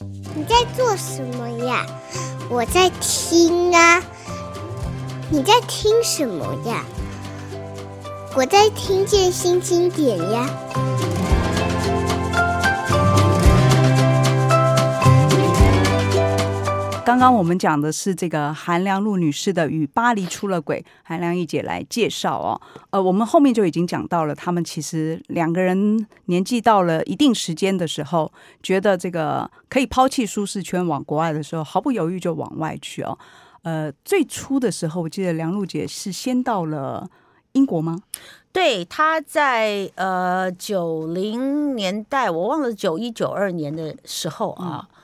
你在做什么呀？我在听啊。你在听什么呀？我在听见新经典呀。刚刚我们讲的是这个韩良露女士的《与巴黎出了轨》，韩良忆姐来介绍哦。呃，我们后面就已经讲到了，他们其实两个人年纪到了一定时间的时候，觉得这个可以抛弃舒适圈往国外的时候，毫不犹豫就往外去哦。呃，最初的时候，我记得梁璐姐是先到了英国吗？对，她在呃九零年代，我忘了九一九二年的时候啊。嗯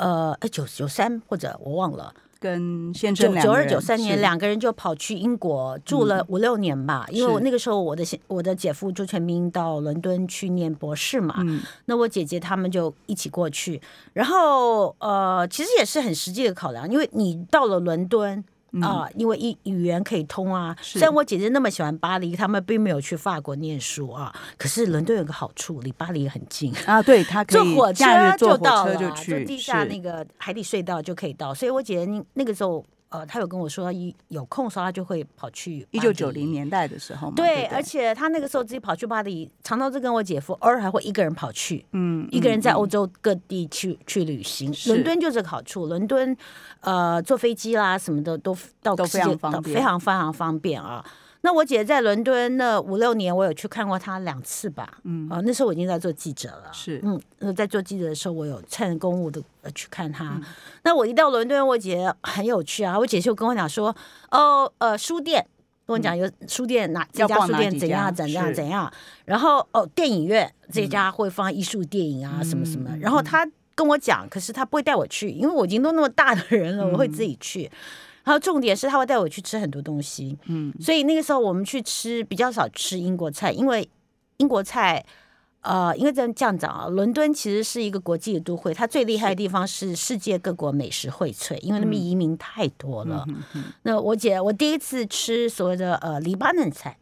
呃，九九三或者我忘了，跟先生九二九三年两个人就跑去英国住了五六年吧。嗯、因为我那个时候我的我的姐夫朱全明到伦敦去念博士嘛，嗯、那我姐姐他们就一起过去。然后呃，其实也是很实际的考量，因为你到了伦敦。啊、呃，因为语语言可以通啊。虽然我姐姐那么喜欢巴黎，他们并没有去法国念书啊。可是伦敦有个好处，离巴黎很近啊。对，他可以坐火车就到就地下那个海底隧道就可以到。所以我姐姐那个时候。呃，他有跟我说，一有空的时候他就会跑去。一九九零年代的时候嘛。对，对对，而且他那个时候自己跑去巴黎，常常是跟我姐夫，偶尔还会一个人跑去。嗯，一个人在欧洲各地去、嗯、去旅行。伦敦就是个好处，伦敦呃坐飞机啦什么的都到都非常方便，非常非常方便啊。那我姐在伦敦那五六年，我有去看过她两次吧。嗯，啊，那时候我已经在做记者了。是，嗯，在做记者的时候，我有趁公务的去看她。嗯、那我一到伦敦，我姐很有趣啊。我姐就跟我讲说，哦，呃，书店跟我讲有书店哪这家书店怎样怎样怎样。然后哦，电影院这家会放艺术电影啊，什么什么。然后她跟我讲，可是她不会带我去，因为我已经都那么大的人了，我会自己去。嗯然后重点是他会带我去吃很多东西，嗯，所以那个时候我们去吃比较少吃英国菜，因为英国菜，呃，因为这样这样讲啊，伦敦其实是一个国际的都会，它最厉害的地方是世界各国美食荟萃，因为那边移民太多了。那我姐我第一次吃所谓的呃黎巴嫩菜。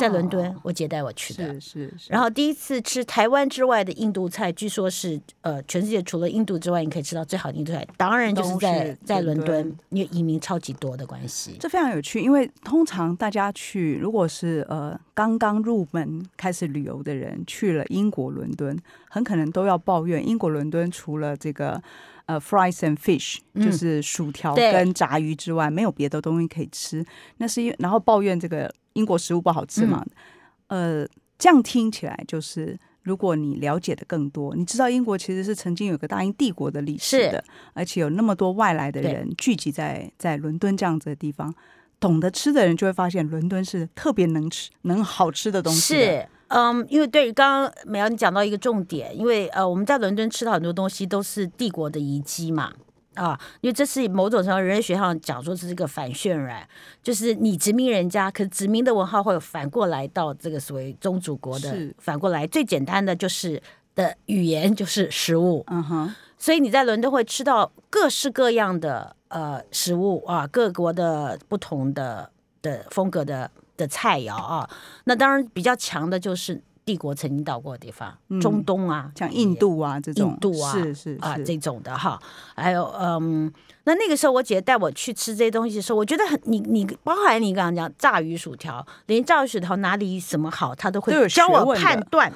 在伦敦，我姐带我去的，是。然后第一次吃台湾之外的印度菜，据说是呃，全世界除了印度之外，你可以吃到最好的印度菜，当然就是在在伦敦，因为移民超级多的关系。这非常有趣，因为通常大家去，如果是呃刚刚入门开始旅游的人去了英国伦敦，很可能都要抱怨英国伦敦除了这个呃 fries and fish，就是薯条跟炸鱼之外，嗯、没有别的东西可以吃。那是因为然后抱怨这个。英国食物不好吃嘛？嗯、呃，这样听起来就是，如果你了解的更多，你知道英国其实是曾经有个大英帝国的历史的，而且有那么多外来的人聚集在在伦敦这样子的地方，懂得吃的人就会发现伦敦是特别能吃、能好吃的东西。是，嗯，因为对于刚刚美瑶你讲到一个重点，因为呃，我们在伦敦吃到很多东西都是帝国的遗迹嘛。啊，因为这是某种程度人类学上讲说是这个反渲染，就是你殖民人家，可是殖民的文化会反过来到这个所谓宗主国的，是反过来最简单的就是的语言就是食物，嗯哼，所以你在伦敦会吃到各式各样的呃食物啊，各国的不同的的风格的的菜肴啊，那当然比较强的就是。帝国曾经到过的地方，嗯、中东啊，像印度啊这种，印度啊，是是，是啊这种的哈，还有嗯，那那个时候我姐带我去吃这些东西的时候，我觉得很你你包含你刚刚讲炸鱼薯条，连炸鱼薯条哪里什么好，他都会教我判断。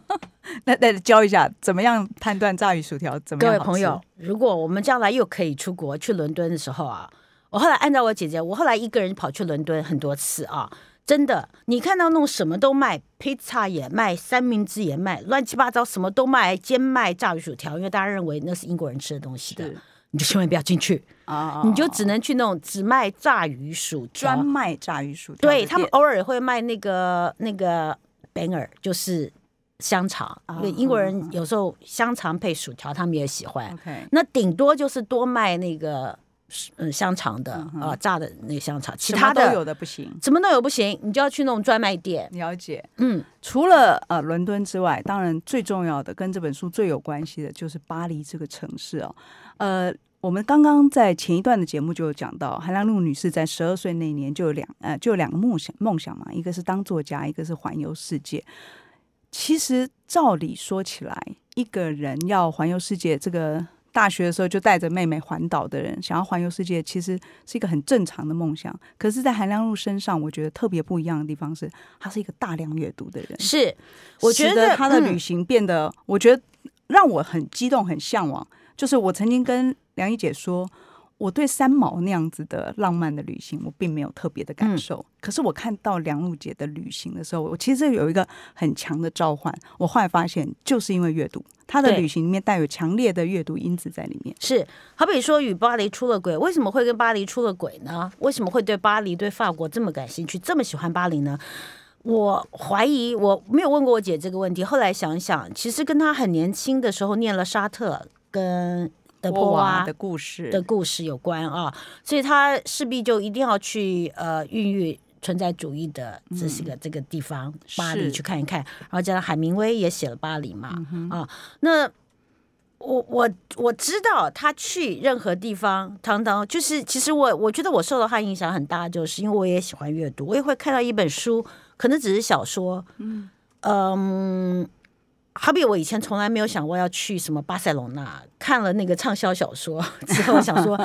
那那教一下怎么样判断炸鱼薯条怎么样？各位朋友，如果我们将来又可以出国去伦敦的时候啊，我后来按照我姐姐，我后来一个人跑去伦敦很多次啊。真的，你看到那种什么都卖，披萨也卖，三明治也卖，乱七八糟什么都卖，兼卖炸鱼薯条，因为大家认为那是英国人吃的东西的，你就千万不要进去啊！你就只能去那种只卖炸鱼薯条，专卖炸鱼薯条。对，他们偶尔会卖那个那个 banger，就是香肠，因为英国人有时候香肠配薯条，他们也喜欢。那顶多就是多卖那个。嗯，香肠的啊、嗯呃，炸的那个香肠，其他的都有的不行，什么都有不行，你就要去那种专卖店。了解，嗯，除了呃伦敦之外，当然最重要的跟这本书最有关系的就是巴黎这个城市哦。呃，我们刚刚在前一段的节目就有讲到，韩良露女士在十二岁那年就有两呃就有两个梦想梦想嘛，一个是当作家，一个是环游世界。其实照理说起来，一个人要环游世界，这个大学的时候就带着妹妹环岛的人，想要环游世界，其实是一个很正常的梦想。可是，在韩良露身上，我觉得特别不一样的地方是，他是一个大量阅读的人。是，我觉得他的旅行变得，嗯、我觉得让我很激动、很向往。就是我曾经跟梁一姐说。我对三毛那样子的浪漫的旅行，我并没有特别的感受。嗯、可是我看到梁璐姐的旅行的时候，我其实有一个很强的召唤。我后来发现，就是因为阅读，她的旅行里面带有强烈的阅读因子在里面。是，好比说与巴黎出了轨，为什么会跟巴黎出了轨呢？为什么会对巴黎、对法国这么感兴趣，这么喜欢巴黎呢？我怀疑我没有问过我姐这个问题。后来想想，其实跟她很年轻的时候念了沙特跟。德波娃的故事的故事有关啊，所以他势必就一定要去呃孕育存在主义的这是个这个地方、嗯、巴黎去看一看，然后加上海明威也写了巴黎嘛、嗯、啊，那我我我知道他去任何地方，常常就是其实我我觉得我受到他影响很大，就是因为我也喜欢阅读，我也会看到一本书，可能只是小说，嗯。嗯好比我以前从来没有想过要去什么巴塞罗那，看了那个畅销小说 之后，想说，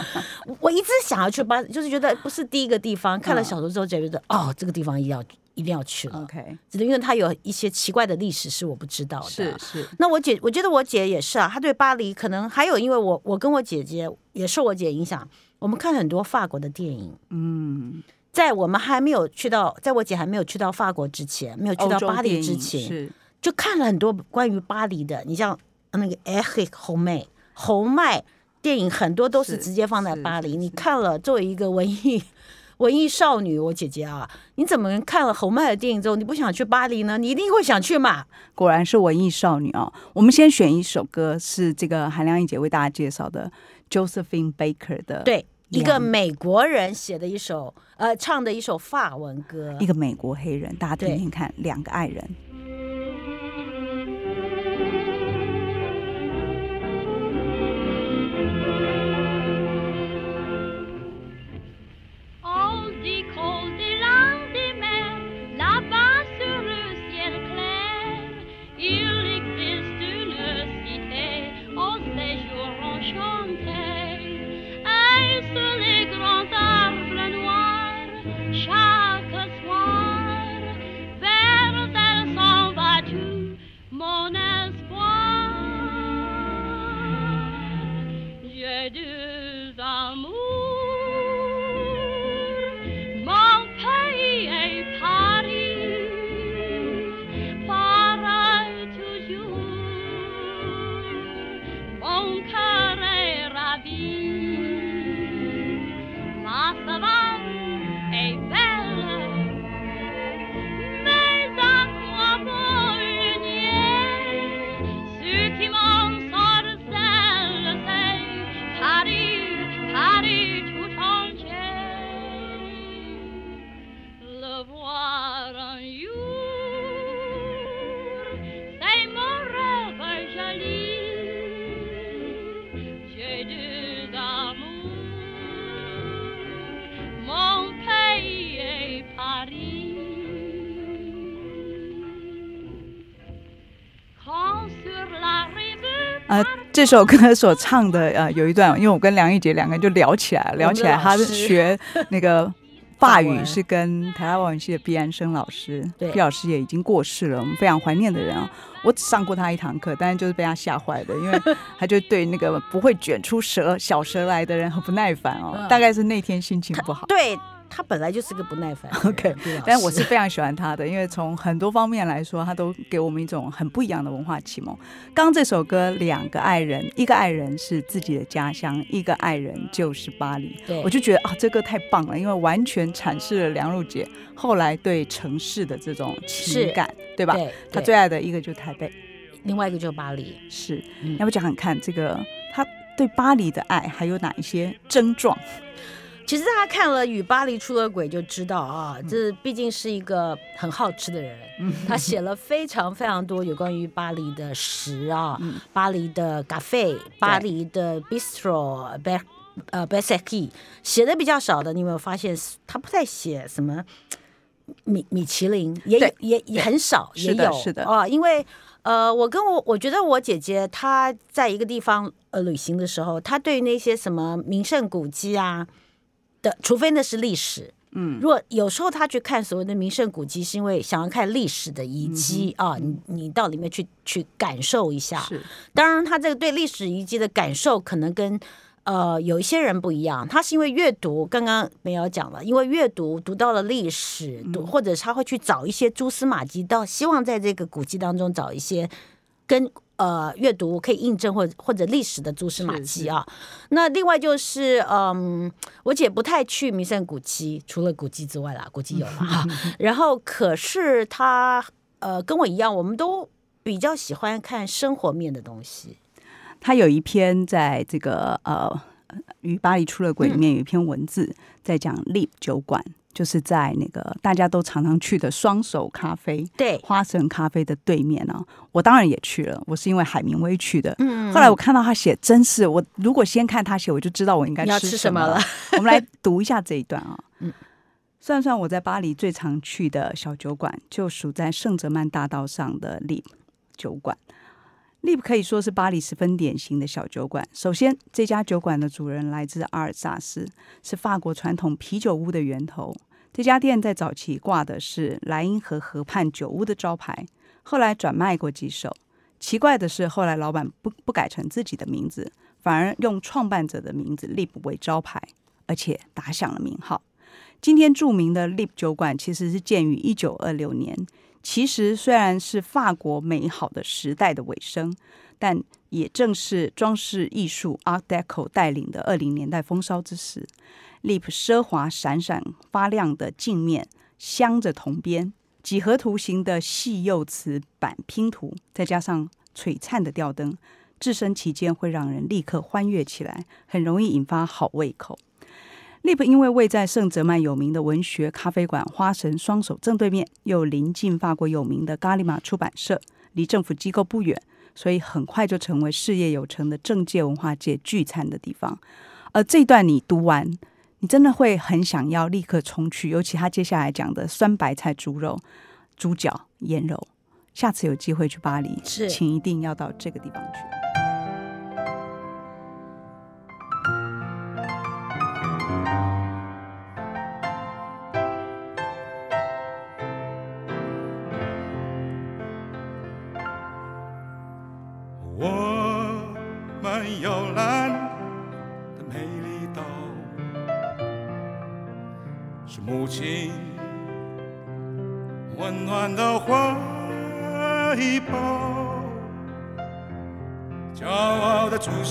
我一直想要去巴，就是觉得不是第一个地方。看了小说之后，就觉得哦，这个地方一定要一定要去了。OK，只是因为它有一些奇怪的历史是我不知道的。是是。那我姐，我觉得我姐也是啊，她对巴黎可能还有，因为我我跟我姐姐也受我姐影响，我们看很多法国的电影。嗯，在我们还没有去到，在我姐还没有去到法国之前，没有去到巴黎之前是。就看了很多关于巴黎的，你像那个 Eric Romer 侯麦电影，很多都是直接放在巴黎。你看了，作为一个文艺 文艺少女，我姐姐啊，你怎么看了侯麦的电影之后，你不想去巴黎呢？你一定会想去嘛？果然是文艺少女啊！我们先选一首歌，是这个韩良忆姐为大家介绍的 Josephine Baker 的，对，一个美国人写的一首呃唱的一首法文歌，一个美国黑人，大家听听看，两个爱人。这首歌所唱的呃，有一段，因为我跟梁玉杰两个人就聊起来，聊起来，他是学那个法语是跟台大外文系的毕安生老师，毕老师也已经过世了，我们非常怀念的人啊。我只上过他一堂课，但是就是被他吓坏的，因为他就对那个不会卷出蛇小蛇来的人很不耐烦哦，大概是那天心情不好。对。他本来就是个不耐烦，OK，但是我是非常喜欢他的，因为从很多方面来说，他都给我们一种很不一样的文化启蒙。刚刚这首歌《两个爱人》，一个爱人是自己的家乡，一个爱人就是巴黎。对，我就觉得啊，这歌太棒了，因为完全阐释了梁璐姐后来对城市的这种情感，对吧？对，他最爱的一个就是台北，另外一个就是巴黎。是，嗯、要不讲讲看这个他对巴黎的爱还有哪一些症状？其实大家看了《与巴黎出了轨》就知道啊，这毕竟是一个很好吃的人，他写了非常非常多有关于巴黎的食啊，巴黎的 cafe，巴黎的 bistro，呃 Bercy 写的比较少的，你有没有发现他不太写什么米米其林，也也也很少，也有是的。啊，因为呃，我跟我我觉得我姐姐她在一个地方呃旅行的时候，她对于那些什么名胜古迹啊的，除非那是历史。嗯，如果有时候他去看所谓的名胜古迹，是因为想要看历史的遗迹、嗯、啊，你你到里面去去感受一下。是，当然他这个对历史遗迹的感受可能跟呃有一些人不一样。他是因为阅读，刚刚没有讲了，因为阅读读到了历史，读或者他会去找一些蛛丝马迹，到希望在这个古迹当中找一些跟。呃，阅读可以印证或者或者历史的蛛丝马迹啊。那另外就是，嗯，我姐不太去名胜古迹，除了古迹之外啦，古迹有嘛哈。然后，可是她呃跟我一样，我们都比较喜欢看生活面的东西。她有一篇在这个呃与巴黎出了轨里面有一篇文字，在讲 Libb 酒馆。就是在那个大家都常常去的双手咖啡，对，花神咖啡的对面呢、啊。我当然也去了，我是因为海明威去的。嗯，后来我看到他写，真是我如果先看他写，我就知道我应该吃什么了。我们来读一下这一段啊。嗯，算算我在巴黎最常去的小酒馆，就属在圣哲曼大道上的 Libb 酒馆。Lib 可以说是巴黎十分典型的小酒馆。首先，这家酒馆的主人来自阿尔萨斯，是法国传统啤酒屋的源头。这家店在早期挂的是莱茵河河畔酒屋的招牌，后来转卖过几手。奇怪的是，后来老板不不改成自己的名字，反而用创办者的名字 Lib 为招牌，而且打响了名号。今天著名的 Libb 酒馆其实是建于一九二六年。其实虽然是法国美好的时代的尾声，但也正是装饰艺术 Art Deco 带领的二零年代风骚之时。Libb 奢华闪闪发亮的镜面，镶着铜边，几何图形的细釉瓷板拼图，再加上璀璨的吊灯，置身其间会让人立刻欢悦起来，很容易引发好胃口。Libb 因为位在圣泽曼有名的文学咖啡馆花神双手正对面，又临近法国有名的伽利玛出版社，离政府机构不远，所以很快就成为事业有成的政界文化界聚餐的地方。而这段你读完，你真的会很想要立刻冲去，尤其他接下来讲的酸白菜猪肉、猪脚、腌肉。下次有机会去巴黎，是请一定要到这个地方去。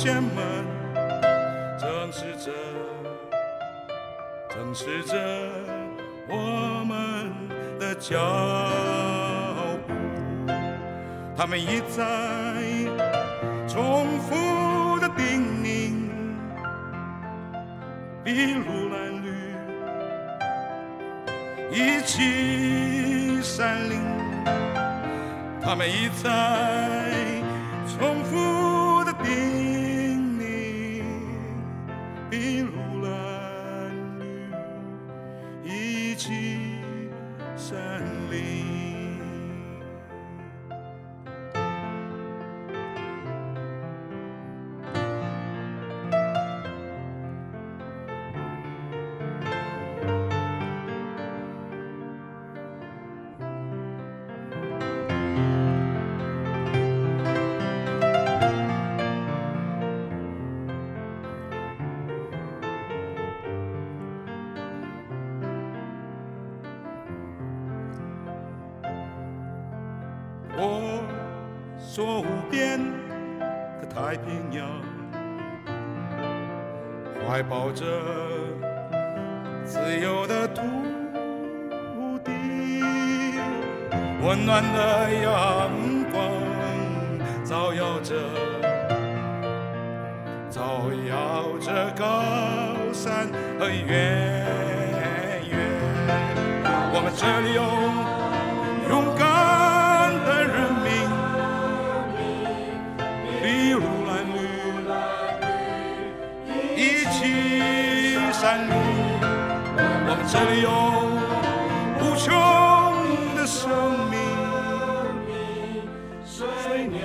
前们，正视着，正视着我们的脚步，他们一再重复的叮咛，比如蓝绿一起山林，他们一再重复。筚着自由的土地，温暖的阳光照耀着，照耀着高山和原野。我们这里有勇敢这里有无穷的生命，水鸟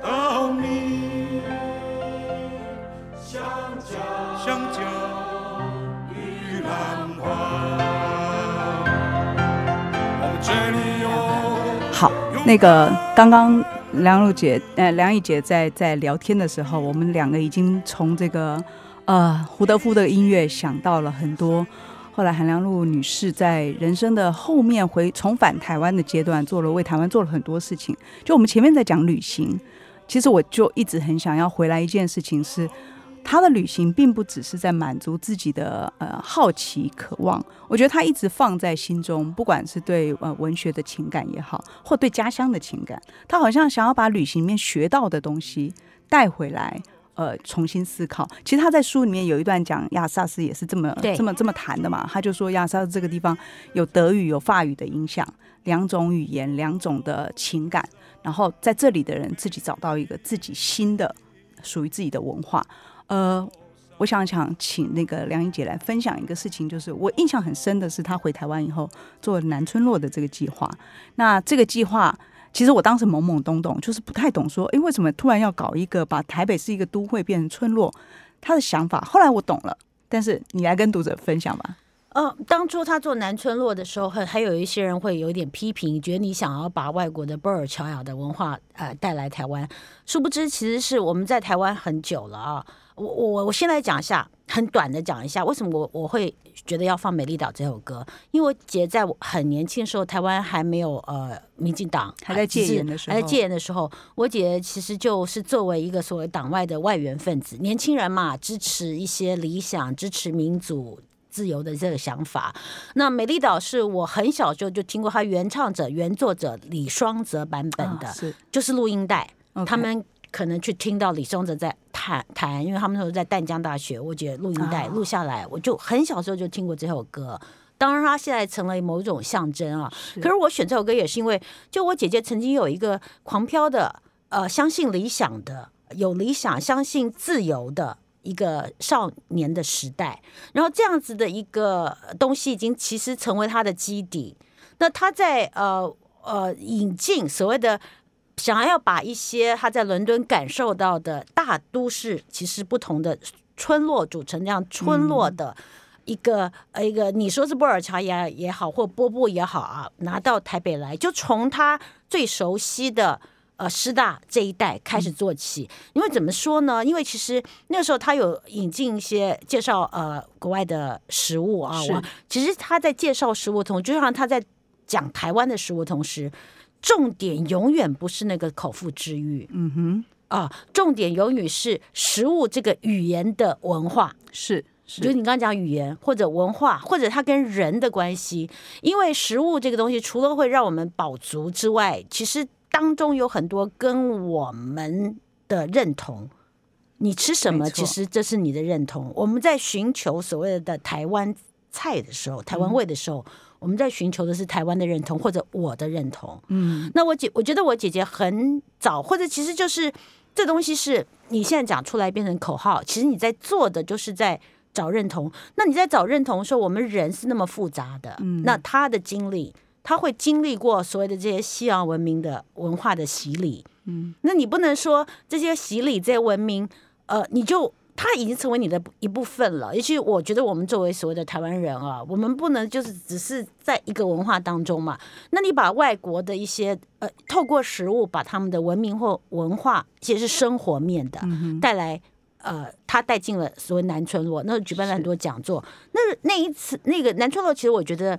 稻米香蕉香蕉玉兰花。这里有好那个刚刚。梁璐姐，呃，梁毅姐在在聊天的时候，我们两个已经从这个呃胡德夫的音乐想到了很多。后来韩良露女士在人生的后面回重返台湾的阶段，做了为台湾做了很多事情。就我们前面在讲旅行，其实我就一直很想要回来一件事情是。她的旅行并不只是在满足自己的呃好奇渴望，我觉得她一直放在心中，不管是对呃文学的情感也好，或对家乡的情感，她好像想要把旅行里面学到的东西带回来，呃，重新思考。其实他在书里面有一段讲亚萨斯也是这么这么这么谈的嘛，他就说亚萨斯这个地方有德语有法语的影响，两种语言两种的情感，然后在这里的人自己找到一个自己新的属于自己的文化。呃，我想想请那个梁英姐来分享一个事情，就是我印象很深的是，他回台湾以后做南村落的这个计划。那这个计划，其实我当时懵懵懂懂，就是不太懂，说，哎，为什么突然要搞一个把台北是一个都会变成村落？他的想法，后来我懂了。但是你来跟读者分享吧。呃，当初他做南村落的时候，还还有一些人会有点批评，觉得你想要把外国的波尔乔亚的文化呃带来台湾，殊不知其实是我们在台湾很久了啊。我我我先来讲一下，很短的讲一下为什么我我会觉得要放《美丽岛》这首歌，因为我姐在我很年轻的时候，台湾还没有呃民进党还在戒严的时候，还在戒严的时候，我姐其实就是作为一个所谓党外的外援分子，年轻人嘛，支持一些理想，支持民主自由的这个想法。那《美丽岛》是我很小时候就听过，他原唱者、原作者李双泽版本的，是就是录音带，他们。可能去听到李双泽在弹弹，因为他们那时候在淡江大学，我觉得录音带录下来，我就很小时候就听过这首歌。当然，它现在成了某种象征啊。可是我选这首歌也是因为，就我姐姐曾经有一个狂飘的，呃，相信理想的，有理想、相信自由的一个少年的时代。然后这样子的一个东西，已经其实成为他的基底。那他在呃呃引进所谓的。想要把一些他在伦敦感受到的大都市，其实不同的村落组成这样村落的一个呃一个，你说是波尔乔亚也好，或波布也好啊，拿到台北来，就从他最熟悉的呃师大这一带开始做起。因为怎么说呢？因为其实那个时候他有引进一些介绍呃国外的食物啊，我其实他在介绍食物同，就像他在讲台湾的食物同时。重点永远不是那个口腹之欲，嗯哼，啊，重点永远是食物这个语言的文化，是，是就是你刚刚讲语言或者文化，或者它跟人的关系。因为食物这个东西，除了会让我们饱足之外，其实当中有很多跟我们的认同。你吃什么，其实这是你的认同。我们在寻求所谓的台湾菜的时候，台湾味的时候。嗯我们在寻求的是台湾的认同，或者我的认同。嗯，那我姐，我觉得我姐姐很早，或者其实就是这东西是你现在讲出来变成口号，其实你在做的就是在找认同。那你在找认同的时候，我们人是那么复杂的。嗯，那他的经历，他会经历过所谓的这些西洋文明的文化的洗礼。嗯，那你不能说这些洗礼、这些文明，呃，你就。它已经成为你的一部分了，尤其我觉得我们作为所谓的台湾人啊，我们不能就是只是在一个文化当中嘛。那你把外国的一些呃，透过食物把他们的文明或文化，其实是生活面的带来，呃，他带进了所谓南村落，那举办了很多讲座。那那一次那个南村落，其实我觉得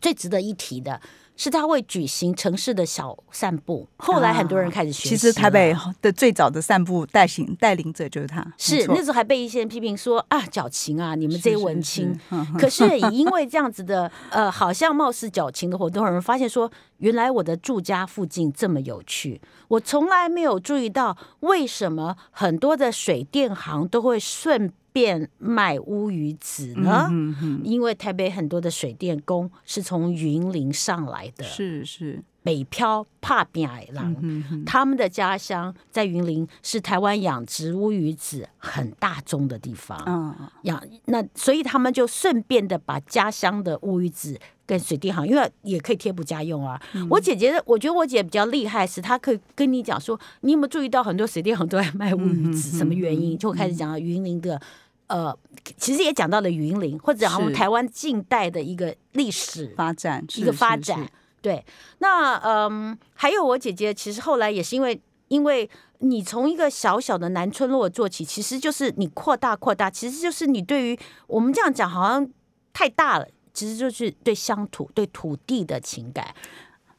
最值得一提的。是他会举行城市的小散步，后来很多人开始学习。其实台北的最早的散步带行带领者就是他，是那时候还被一些人批评说啊矫情啊，你们这些文青。是是是可是也因为这样子的 呃，好像貌似矫情的活动，有人发现说，原来我的住家附近这么有趣，我从来没有注意到为什么很多的水电行都会顺。变卖乌鱼子呢？嗯、哼哼，因为台北很多的水电工是从云林上来的，是是北漂怕变矮狼，嗯、哼哼，他们的家乡在云林，是台湾养殖乌鱼子很大宗的地方。嗯，养那所以他们就顺便的把家乡的乌鱼子跟水电行，因为也可以贴补家用啊。嗯、我姐姐，我觉得我姐比较厉害，是她可以跟你讲说，你有没有注意到很多水电行都在卖乌鱼子？什么原因？就开始讲到云林的。呃，其实也讲到了云林，或者讲我们台湾近代的一个历史发展，一个发展。对，那嗯，还有我姐姐，其实后来也是因为，因为你从一个小小的南村落做起，其实就是你扩大扩大，其实就是你对于我们这样讲好像太大了，其实就是对乡土、对土地的情感。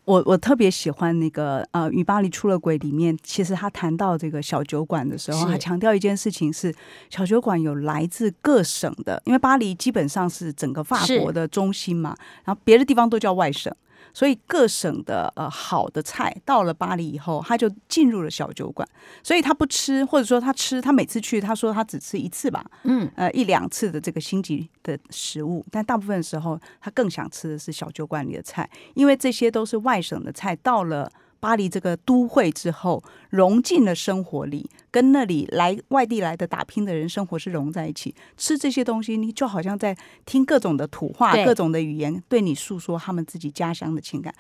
我我特别喜欢那个呃，与巴黎出了轨里面，其实他谈到这个小酒馆的时候，他强调一件事情是小酒馆有来自各省的，因为巴黎基本上是整个法国的中心嘛，然后别的地方都叫外省。所以各省的呃好的菜到了巴黎以后，他就进入了小酒馆。所以他不吃，或者说他吃，他每次去他说他只吃一次吧，嗯，呃一两次的这个星级的食物，但大部分的时候他更想吃的是小酒馆里的菜，因为这些都是外省的菜到了。巴黎这个都会之后融进了生活里，跟那里来外地来的打拼的人生活是融在一起。吃这些东西，你就好像在听各种的土话、各种的语言，对你诉说他们自己家乡的情感。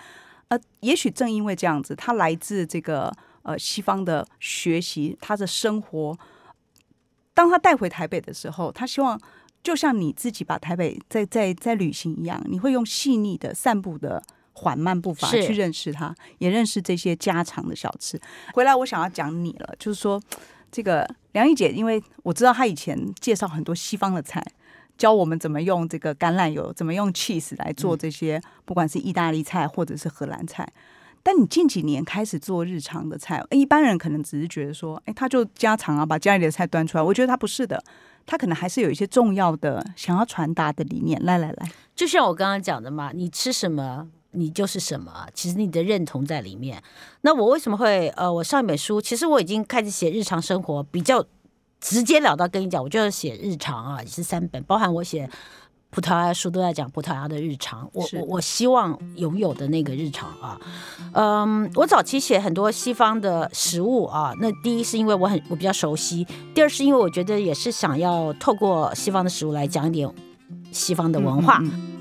呃，也许正因为这样子，他来自这个呃西方的学习，他的生活，当他带回台北的时候，他希望就像你自己把台北在在在旅行一样，你会用细腻的散步的。缓慢步伐去认识他，也认识这些家常的小吃。回来，我想要讲你了，就是说，这个梁毅姐，因为我知道她以前介绍很多西方的菜，教我们怎么用这个橄榄油，怎么用 cheese 来做这些，不管是意大利菜或者是荷兰菜。但你近几年开始做日常的菜，一般人可能只是觉得说，哎，他就家常啊，把家里的菜端出来。我觉得他不是的，他可能还是有一些重要的想要传达的理念。来来来，就像我刚刚讲的嘛，你吃什么？你就是什么？其实你的认同在里面。那我为什么会呃，我上一本书，其实我已经开始写日常生活，比较直截了当跟你讲，我就是写日常啊，也是三本，包含我写葡萄牙书都在讲葡萄牙的日常。我我我希望拥有的那个日常啊，嗯，我早期写很多西方的食物啊，那第一是因为我很我比较熟悉，第二是因为我觉得也是想要透过西方的食物来讲一点西方的文化。嗯嗯